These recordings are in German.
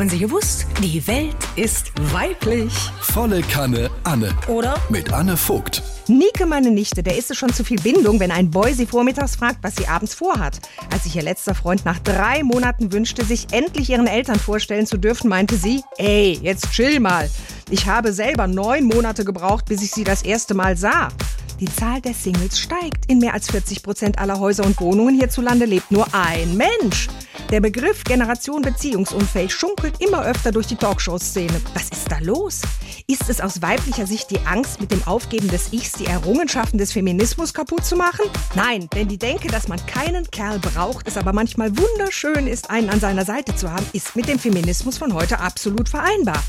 Haben Sie gewusst? Die Welt ist weiblich. Volle Kanne Anne. Oder? Mit Anne Vogt. Nike, meine Nichte, der ist es schon zu viel Bindung, wenn ein Boy sie vormittags fragt, was sie abends vorhat. Als sich ihr letzter Freund nach drei Monaten wünschte, sich endlich ihren Eltern vorstellen zu dürfen, meinte sie, ey, jetzt chill mal. Ich habe selber neun Monate gebraucht, bis ich sie das erste Mal sah. Die Zahl der Singles steigt. In mehr als 40 Prozent aller Häuser und Wohnungen hierzulande lebt nur ein Mensch. Der Begriff Generation beziehungsunfähig schunkelt immer öfter durch die Talkshow-Szene. Was ist da los? Ist es aus weiblicher Sicht die Angst, mit dem Aufgeben des Ichs die Errungenschaften des Feminismus kaputt zu machen? Nein, denn die Denke, dass man keinen Kerl braucht, es aber manchmal wunderschön ist, einen an seiner Seite zu haben, ist mit dem Feminismus von heute absolut vereinbar.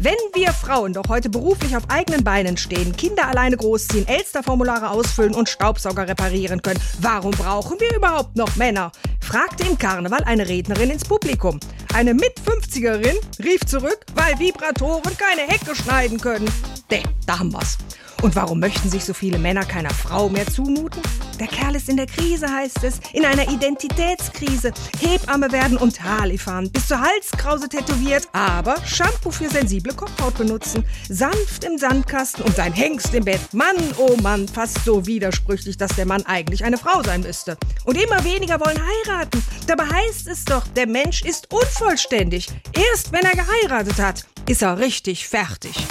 Wenn wir Frauen doch heute beruflich auf eigenen Beinen stehen, Kinder alleine großziehen, Elsterformulare ausfüllen und Staubsauger reparieren können, warum brauchen wir überhaupt noch Männer? Fragte im Karneval eine Rednerin ins Publikum. Eine Mit-50erin rief zurück, weil Vibratoren keine Hecke schneiden können. De, da haben wir's. Und warum möchten sich so viele Männer keiner Frau mehr zumuten? Der Kerl ist in der Krise, heißt es, in einer Identitätskrise. Hebamme werden und Harley fahren, bis zur Halskrause tätowiert, aber Shampoo für sensible Kopfhaut benutzen. Sanft im Sandkasten und sein Hengst im Bett. Mann, oh Mann, fast so widersprüchlich, dass der Mann eigentlich eine Frau sein müsste. Und immer weniger wollen heiraten. Dabei heißt es doch, der Mensch ist unvollständig. Erst wenn er geheiratet hat, ist er richtig fertig.